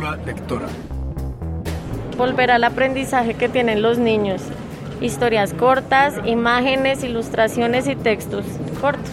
Brújula Lectora. Volver al aprendizaje que tienen los niños. Historias cortas, imágenes, ilustraciones y textos cortos.